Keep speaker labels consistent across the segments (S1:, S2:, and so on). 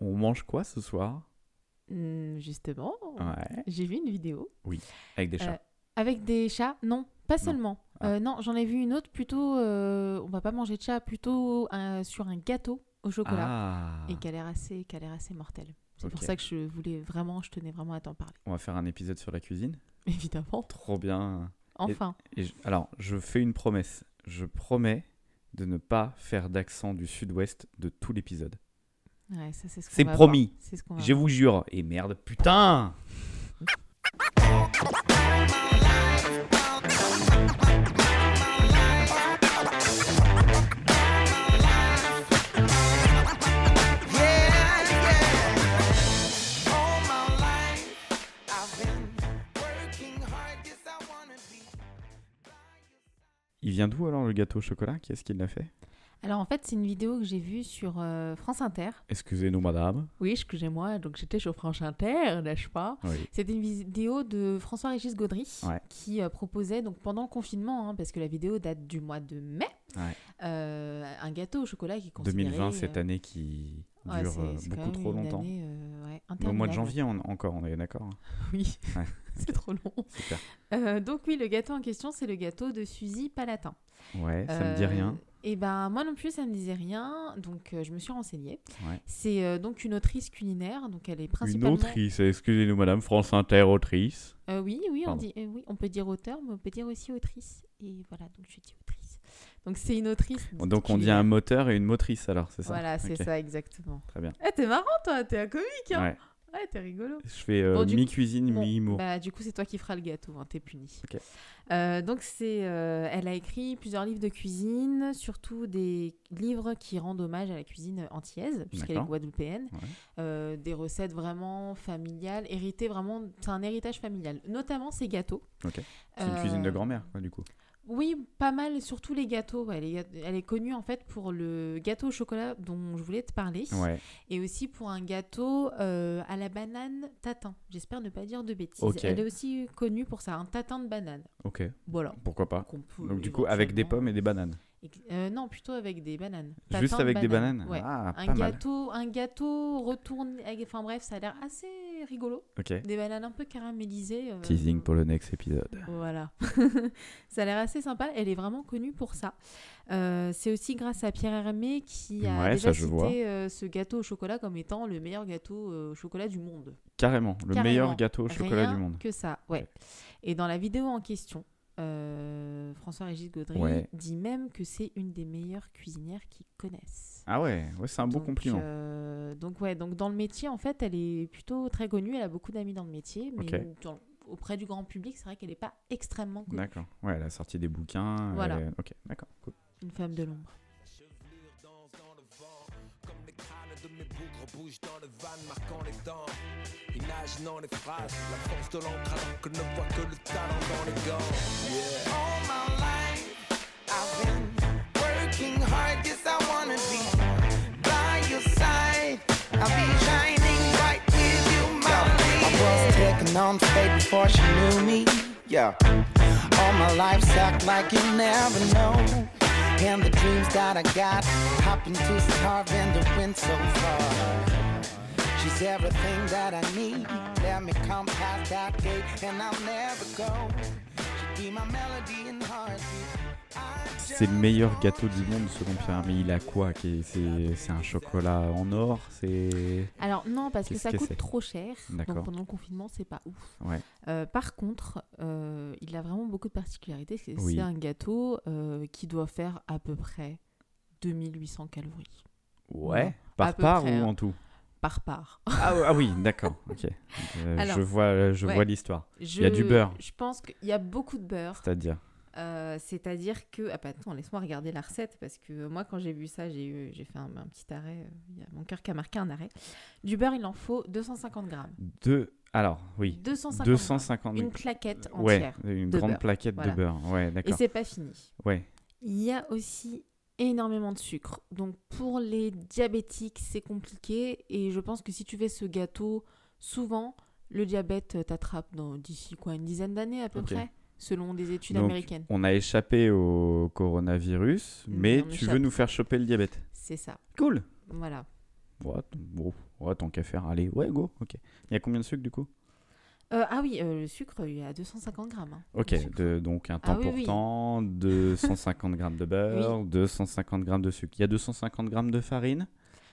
S1: On mange quoi ce soir?
S2: Hmm, justement,
S1: Ouais.
S2: j'ai vu une vidéo
S1: Avec des chats.
S2: Euh, avec des chats? Non, pas
S1: Non.
S2: seulement.
S1: Ah.
S2: Euh, non, j'en ai vu une autre plutôt. euh, on va pas manger de chat, plutôt euh, sur un gâteau au chocolat
S1: ah.
S2: et qui a l'air assez, qui a l'air assez mortel. C'est pour ça que je voulais vraiment, je tenais vraiment à t'en parler.
S1: On va faire un épisode sur la cuisine?
S2: Évidemment.
S1: Trop bien.
S2: Enfin.
S1: Et je- alors, je fais une promesse. Je promets de ne pas faire d'accent du sud-ouest de tout l'épisode.
S2: Ouais, ça, c'est ce
S1: promis.
S2: C'est ce
S1: Je vous jure. Et merde, putain. Il vient d'où alors le gâteau au chocolat? Qui est-ce qui l'a fait?
S2: Alors en fait, c'est une vidéo que j'ai vue sur euh, France Inter.
S1: Excusez-nous, madame.
S2: Oui, excusez-moi, donc j'étais sur France Inter, n'est-ce pas?
S1: Oui.
S2: C'était une vidéo de François-Régis Gaudry
S1: Ouais.
S2: qui euh, proposait, donc pendant le confinement, hein, parce que la vidéo date du mois de mai,
S1: Ouais.
S2: euh, un gâteau au chocolat qui est considéré...
S1: 2020, cette
S2: euh,
S1: année qui
S2: ouais,
S1: dure
S2: c'est- c'est quand
S1: beaucoup trop longtemps.
S2: année, euh, ouais,
S1: Au mois de janvier on- encore, on est d'accord hein.
S2: Oui,
S1: Ouais.
S2: c'est trop long.
S1: Super.
S2: Euh, donc oui, le gâteau en question, c'est le gâteau de Suzy Palatin.
S1: Ouais, ça me dit rien.
S2: Et ben moi non plus, ça me disait rien, donc euh, je me suis renseignée.
S1: Ouais.
S2: C'est euh, donc une autrice culinaire, donc elle est
S1: Une
S2: principalement...
S1: autrice, excusez-nous, madame, France Inter, autrice.
S2: Euh, oui, oui on, dit, oui, on peut dire auteur, mais on peut dire aussi autrice. Et voilà, donc je dis autrice. Donc c'est une autrice.
S1: Donc on dit un moteur et une motrice alors, c'est ça
S2: Voilà, c'est ça exactement.
S1: Très bien.
S2: Eh, t'es marrant toi, t'es un comique, hein
S1: Ouais.
S2: Ouais, t'es rigolo.
S1: Je fais euh,
S2: Bon,
S1: mi-cuisine,
S2: Bon,
S1: mi-humour.
S2: bah, du coup, c'est toi qui feras le gâteau, hein, t'es puni. Euh, donc, c'est, euh, elle a écrit plusieurs livres de cuisine, surtout des livres qui rendent hommage à la cuisine antillaise, puisqu'elle est guadeloupéenne.
S1: Ouais.
S2: Euh, des recettes vraiment familiales, héritées vraiment, c'est un héritage familial, notamment ses gâteaux.
S1: C'est une cuisine de grand-mère, quoi, du coup.
S2: Oui, pas mal, surtout les gâteaux. elle est connue en fait pour le gâteau au chocolat dont je voulais te parler
S1: Ouais.
S2: et aussi pour un gâteau euh, à la banane tatin. J'espère ne pas dire de bêtises. Elle est aussi connue pour ça, un tatin de banane.
S1: Ok.
S2: Voilà.
S1: Pourquoi pas Donc du coup, avec des pommes et des bananes.
S2: Euh, non, plutôt avec des bananes.
S1: Juste
S2: de
S1: avec des
S2: banane,
S1: bananes
S2: Ouais.
S1: Ah,
S2: un
S1: pas mal.
S2: gâteau, un gâteau retourné. Enfin bref, ça a l'air assez rigolo.
S1: Ok.
S2: Des bananes un peu caramélisées. euh,
S1: Teasing pour le next épisode.
S2: Voilà. ça a l'air assez sympa. Elle est vraiment connue pour ça. Euh, c'est aussi grâce à Pierre Hermé qui a
S1: Ouais,
S2: déjà cité euh, ce gâteau au chocolat comme étant le meilleur gâteau au chocolat du monde.
S1: Carrément, le
S2: Carrément.
S1: meilleur gâteau au chocolat
S2: Rien
S1: du monde.
S2: que ça, ouais. Et dans la vidéo en question, euh, François-Régis Gaudry
S1: Ouais.
S2: dit même que c'est une des meilleures cuisinières qu'il connaisse.
S1: Ah ouais, ouais c'est un beau
S2: Donc,
S1: compliment.
S2: euh, donc ouais, donc dans le métier en fait, elle est plutôt très connue. Elle a beaucoup d'amis dans le métier, mais dans- auprès du grand public, c'est vrai qu'elle n'est pas extrêmement connue.
S1: D'accord. Ouais, elle a sorti des bouquins.
S2: Voilà.
S1: elle- Ok, d'accord. Cool.
S2: Une femme de l'ombre.
S3: De mes bougres bougent dans le van marquant les dents. Imaginant les phrases, la force de l'encre alors que ne voit que le talent dans les gants. Yeah. All my life I've been working hard Yes I wanna be by your side. I'll be shining bright with you my lady. I was taking on fate before she knew me. Yeah. All my life's act like you never know and the dreams that I got happen to starve in the wind so far. She's everything that I need. Let me come past that gate and I'll never go. She be my melody and heartbeat.
S1: C'est le meilleur gâteau du monde selon Pierre. Mais il a quoi C'est un chocolat en or C'est.
S2: Alors non, parce que ça
S1: que
S2: coûte trop cher. Donc pendant le confinement, c'est pas ouf.
S1: Ouais.
S2: Euh, par contre, euh, il a vraiment beaucoup de particularités. C'est
S1: Oui.
S2: un gâteau euh, qui doit faire à peu près 2800 calories
S1: Ouais. Par part
S2: près,
S1: ou
S2: hein.
S1: en tout?
S2: Par part.
S1: ah, ah oui, d'accord. Ok.
S2: Alors,
S1: je vois, je
S2: ouais.
S1: vois l'histoire.
S2: Je,
S1: y a du beurre.
S2: Je pense qu'il y a beaucoup de beurre.
S1: C'est-à-dire?
S2: Euh, C'est-à-dire que... Ah bah attends, laisse-moi regarder la recette parce que moi quand j'ai vu ça, j'ai eu- j'ai fait un, un petit arrêt. euh, Il y a mon cœur qui a marqué un arrêt. Du beurre, il en faut 250 grammes.
S1: Deux. Alors, oui.
S2: 250
S1: 250
S2: grammes. Une claquette
S1: Ouais,
S2: entière.
S1: une
S2: de
S1: grande
S2: beurre.
S1: plaquette
S2: Voilà.
S1: de beurre. Ouais,
S2: Et
S1: d'accord.
S2: c'est pas fini.
S1: Ouais.
S2: Il y a aussi énormément de sucre. Donc pour les diabétiques, c'est compliqué. Et je pense que si tu fais ce gâteau, souvent, le diabète t'attrape dans- d'ici quoi une dizaine d'années à peu près, selon des études
S1: Donc,
S2: américaines.
S1: On a échappé au coronavirus,
S2: Mais
S1: mais tu
S2: échappe.
S1: veux nous faire choper le diabète.
S2: C'est ça.
S1: Cool.
S2: Voilà.
S1: Ouais, t- bon, ouais, tant qu'à faire. Allez, ouais, go. Ok. Il y a combien de sucre du coup?
S2: Euh, ah oui, euh, le sucre, il y a 250 grammes. hein,
S1: Ok,
S2: de
S1: donc un temps
S2: Ah oui, oui.
S1: portant, 250 grammes de beurre, 250 grammes de sucre. Il y a 250 grammes de farine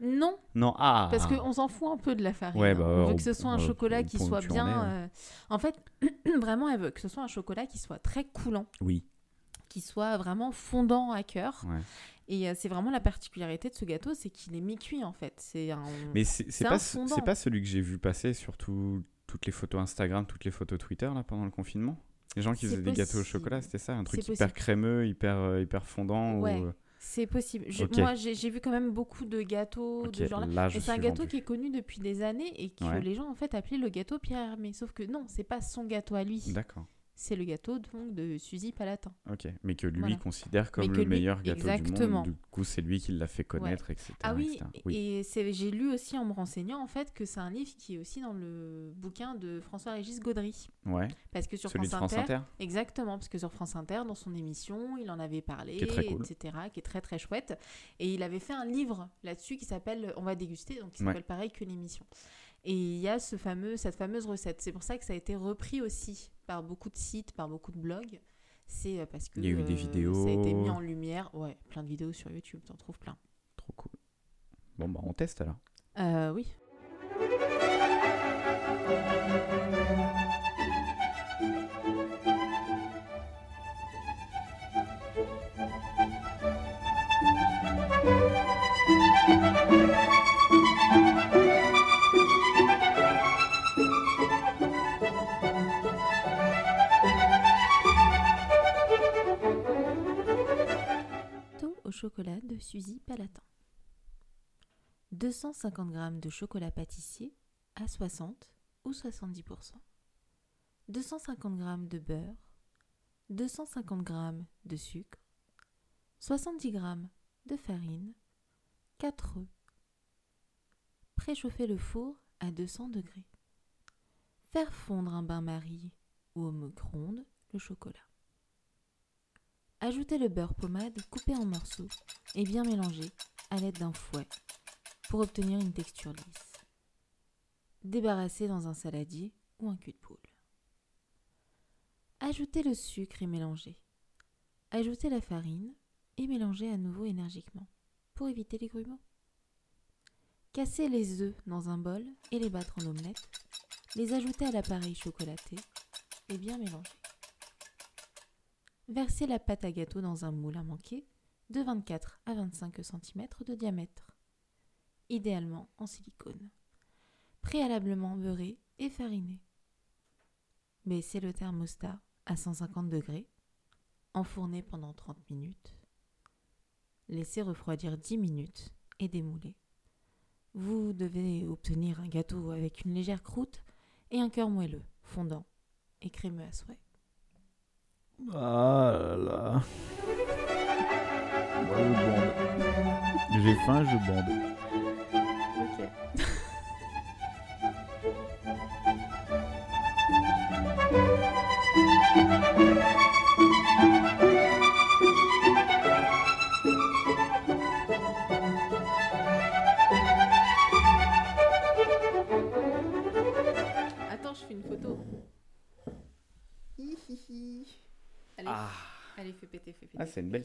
S2: Non,
S1: Non, ah
S2: parce qu'on s'en fout un peu de la farine.
S1: Ouais, bah,
S2: on veut
S1: on-
S2: que ce soit un
S1: on-
S2: chocolat
S1: on-
S2: qui soit bien.
S1: ouais.
S2: euh, En fait, vraiment, elle veut que ce soit un chocolat qui soit très coulant,
S1: Oui,
S2: qui soit vraiment fondant à cœur.
S1: ouais.
S2: Et euh, c'est vraiment la particularité de ce gâteau, c'est qu'il est mi-cuit en fait. C'est un.
S1: Mais c'est pas, c'est pas celui que j'ai vu passer sur tout- toutes les photos Instagram, toutes les photos Twitter là pendant le confinement? Les gens qui faisaient des gâteaux au chocolat, c'était ça Un truc hyper
S2: possible.
S1: crémeux, hyper, euh, hyper fondant ou,
S2: Ouais. C'est possible. Je-. Moi, j'ai vu quand même beaucoup de gâteaux de ce genre-là.
S1: là,
S2: c'est un gâteau
S1: vendu.
S2: qui est connu depuis des années et que
S1: Ouais.
S2: les gens en fait appelaient le gâteau Pierre Hermé. Sauf que non, c'est pas son gâteau à lui.
S1: D'accord,
S2: C'est le gâteau donc de Suzy Palatin.
S1: ok. Mais que lui
S2: Voilà.
S1: considère comme le
S2: lui-
S1: meilleur gâteau
S2: exactement.
S1: du monde. Du coup, c'est lui qui l'a fait connaître, etc.
S2: Ah oui,
S1: etc. Oui,
S2: et j'ai lu aussi en me renseignant en fait que c'est un livre qui est aussi dans le bouquin de François-Régis Gaudry.
S1: ouais.
S2: Parce que sur
S1: Celui de
S2: France,
S1: France
S2: Inter,
S1: Inter
S2: Exactement, parce que sur France Inter, dans son émission, il en avait parlé,
S1: Qui cool.
S2: etc., qui est très très chouette. Et il avait fait un livre là-dessus qui s'appelle On va déguster, donc qui
S1: Ouais.
S2: s'appelle pareil que l'émission. Et il y a ce fameux, cette fameuse recette. C'est pour ça que ça a été repris aussi par beaucoup de sites, par beaucoup de blogs. C'est euh, parce que
S1: Il y a eu des
S2: euh,
S1: vidéos.
S2: Ça a été mis en lumière. Ouais, plein de vidéos sur YouTube, t'en trouves plein.
S1: Trop cool. Bon, bah, on teste alors.
S2: Euh, oui. Suzy Palatin. 250 g de chocolat pâtissier à 60 ou 70%. 250 g de beurre. 250 g de sucre. 70 g de farine. 4 œufs. Préchauffer le four à 200 degrés. Faire fondre un bain-marie ou au micro-ondes le chocolat. Ajouter le beurre pommade coupé en morceaux et bien mélangé à l'aide d'un fouet pour obtenir une texture lisse. Débarrasser dans un saladier ou un cul de poule. Ajouter le sucre et mélanger. Ajouter la farine et mélanger à nouveau énergiquement pour éviter les grumeaux. Casser les œufs dans un bol et les battre en omelette. Les ajouter à l'appareil chocolaté et bien mélanger. Verser la pâte à gâteau dans un moule à manquer de 24 à 25 cm de diamètre, idéalement en silicone. Préalablement beurré et fariné. Baisser le thermostat à 150 degrés, enfourner pendant 30 minutes, laisser refroidir 10 minutes et démouler. Vous devez obtenir un gâteau avec une légère croûte et un cœur moelleux, fondant et crémeux à souhait.
S1: Ah là là. Moi, je bande. J'ai faim, je bande.
S2: Ok.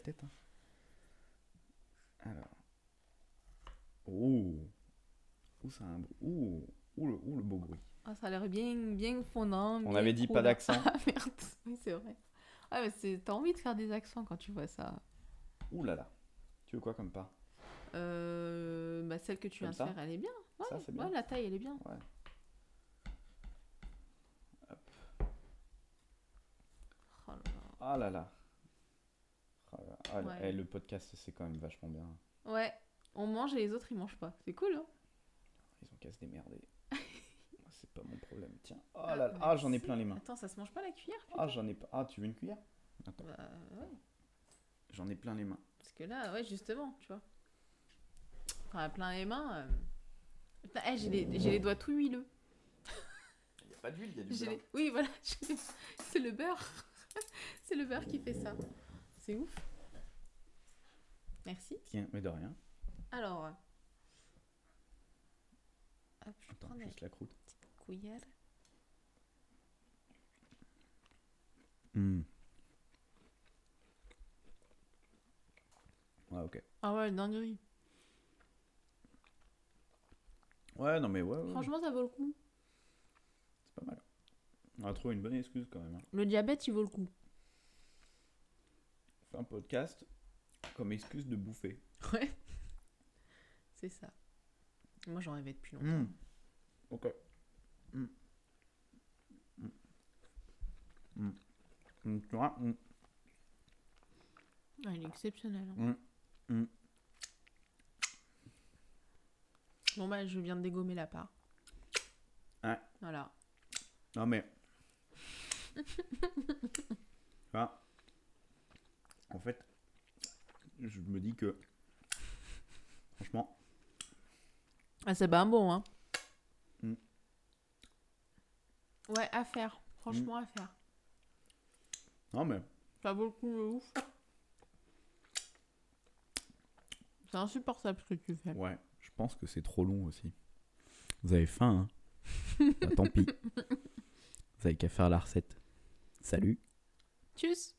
S1: Tête. hein. Alors. Ouh. Ouh, ça a un... Ouh. Ouh, le, ouh, le beau bruit.
S2: Ah, ça a l'air bien, bien fondant.
S1: On
S2: bien
S1: avait dit pas d'accent.
S2: Ah merde, oui c'est vrai. Ah mais c'est- t'as envie de faire des accents quand tu vois ça.
S1: Ouh là là. Tu veux quoi comme pas?
S2: Euh, bah celle que tu
S1: Comme
S2: viens de faire, elle est bien. Ouais,
S1: Ça, c'est bien.
S2: ouais, la taille elle est bien.
S1: Ouais.
S2: Oh là là.
S1: Ah là là. Ah
S2: Ouais.
S1: eh, le podcast, c'est quand même vachement bien.
S2: Ouais, on mange et les autres ils mangent pas. C'est cool hein
S1: Ils ont qu'à se démerder. C'est pas mon problème. Tiens. Oh
S2: Ah,
S1: là là. Ah, j'en ai plein les mains.
S2: Attends, ça se mange pas la cuillère
S1: Ah, j'en ai pas. Ah, tu veux une cuillère? Attends.
S2: Bah ouais,
S1: J'en ai plein les mains.
S2: parce que là, ouais justement, tu vois. Quand on a plein les mains... euh, Putain, eh, j'ai les, j'ai les doigts tout huileux.
S1: Il n'y a pas d'huile, il y a du beurre.
S2: les- Oui, voilà, j'ai- c'est le beurre. c'est le beurre qui fait ça. C'est ouf. Merci.
S1: Tiens, mais de rien.
S2: Alors, Hop, je
S1: Attends,
S2: prends
S1: juste la croûte.
S2: cuillère.
S1: Hmm. Ouais, ok.
S2: Ah ouais, dinguerie.
S1: Ouais, non, mais ouais, ouais, ouais,
S2: Franchement, ça vaut le coup.
S1: c'est pas mal. On a trouvé une bonne excuse quand même. hein.
S2: Le diabète, il vaut le coup.
S1: On fait un podcast comme excuse de bouffer.
S2: Ouais. C'est ça. Moi, j'en rêvais depuis longtemps.
S1: Hmm. Ok. Hmm. Hmm, Tu vois.
S2: Ah, il est exceptionnel. hein. Bon, bah, je viens de dégommer la part.
S1: Ouais.
S2: Voilà.
S1: Non mais. Tu vois En fait, je me dis que. Franchement,
S2: Ah, c'est pas bon, hein.
S1: Mm.
S2: Ouais, à faire. Franchement, à faire.
S1: non mais.
S2: Ça vaut le coup de ouf. C'est insupportable ce que tu fais.
S1: Ouais, je pense que c'est trop long aussi. Vous avez faim, hein Bah, Tant pis. Vous avez qu'à faire la recette. Salut
S2: Tchuss